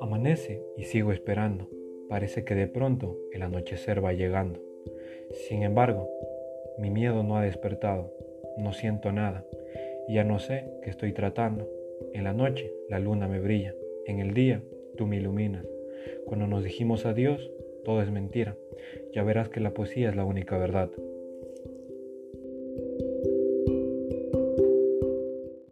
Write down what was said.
Amanece y sigo esperando. Parece que de pronto el anochecer va llegando. Sin embargo, mi miedo no ha despertado. No siento nada. Ya no sé qué estoy tratando. En la noche la luna me brilla. En el día tú me iluminas. Cuando nos dijimos adiós, todo es mentira. Ya verás que la poesía es la única verdad.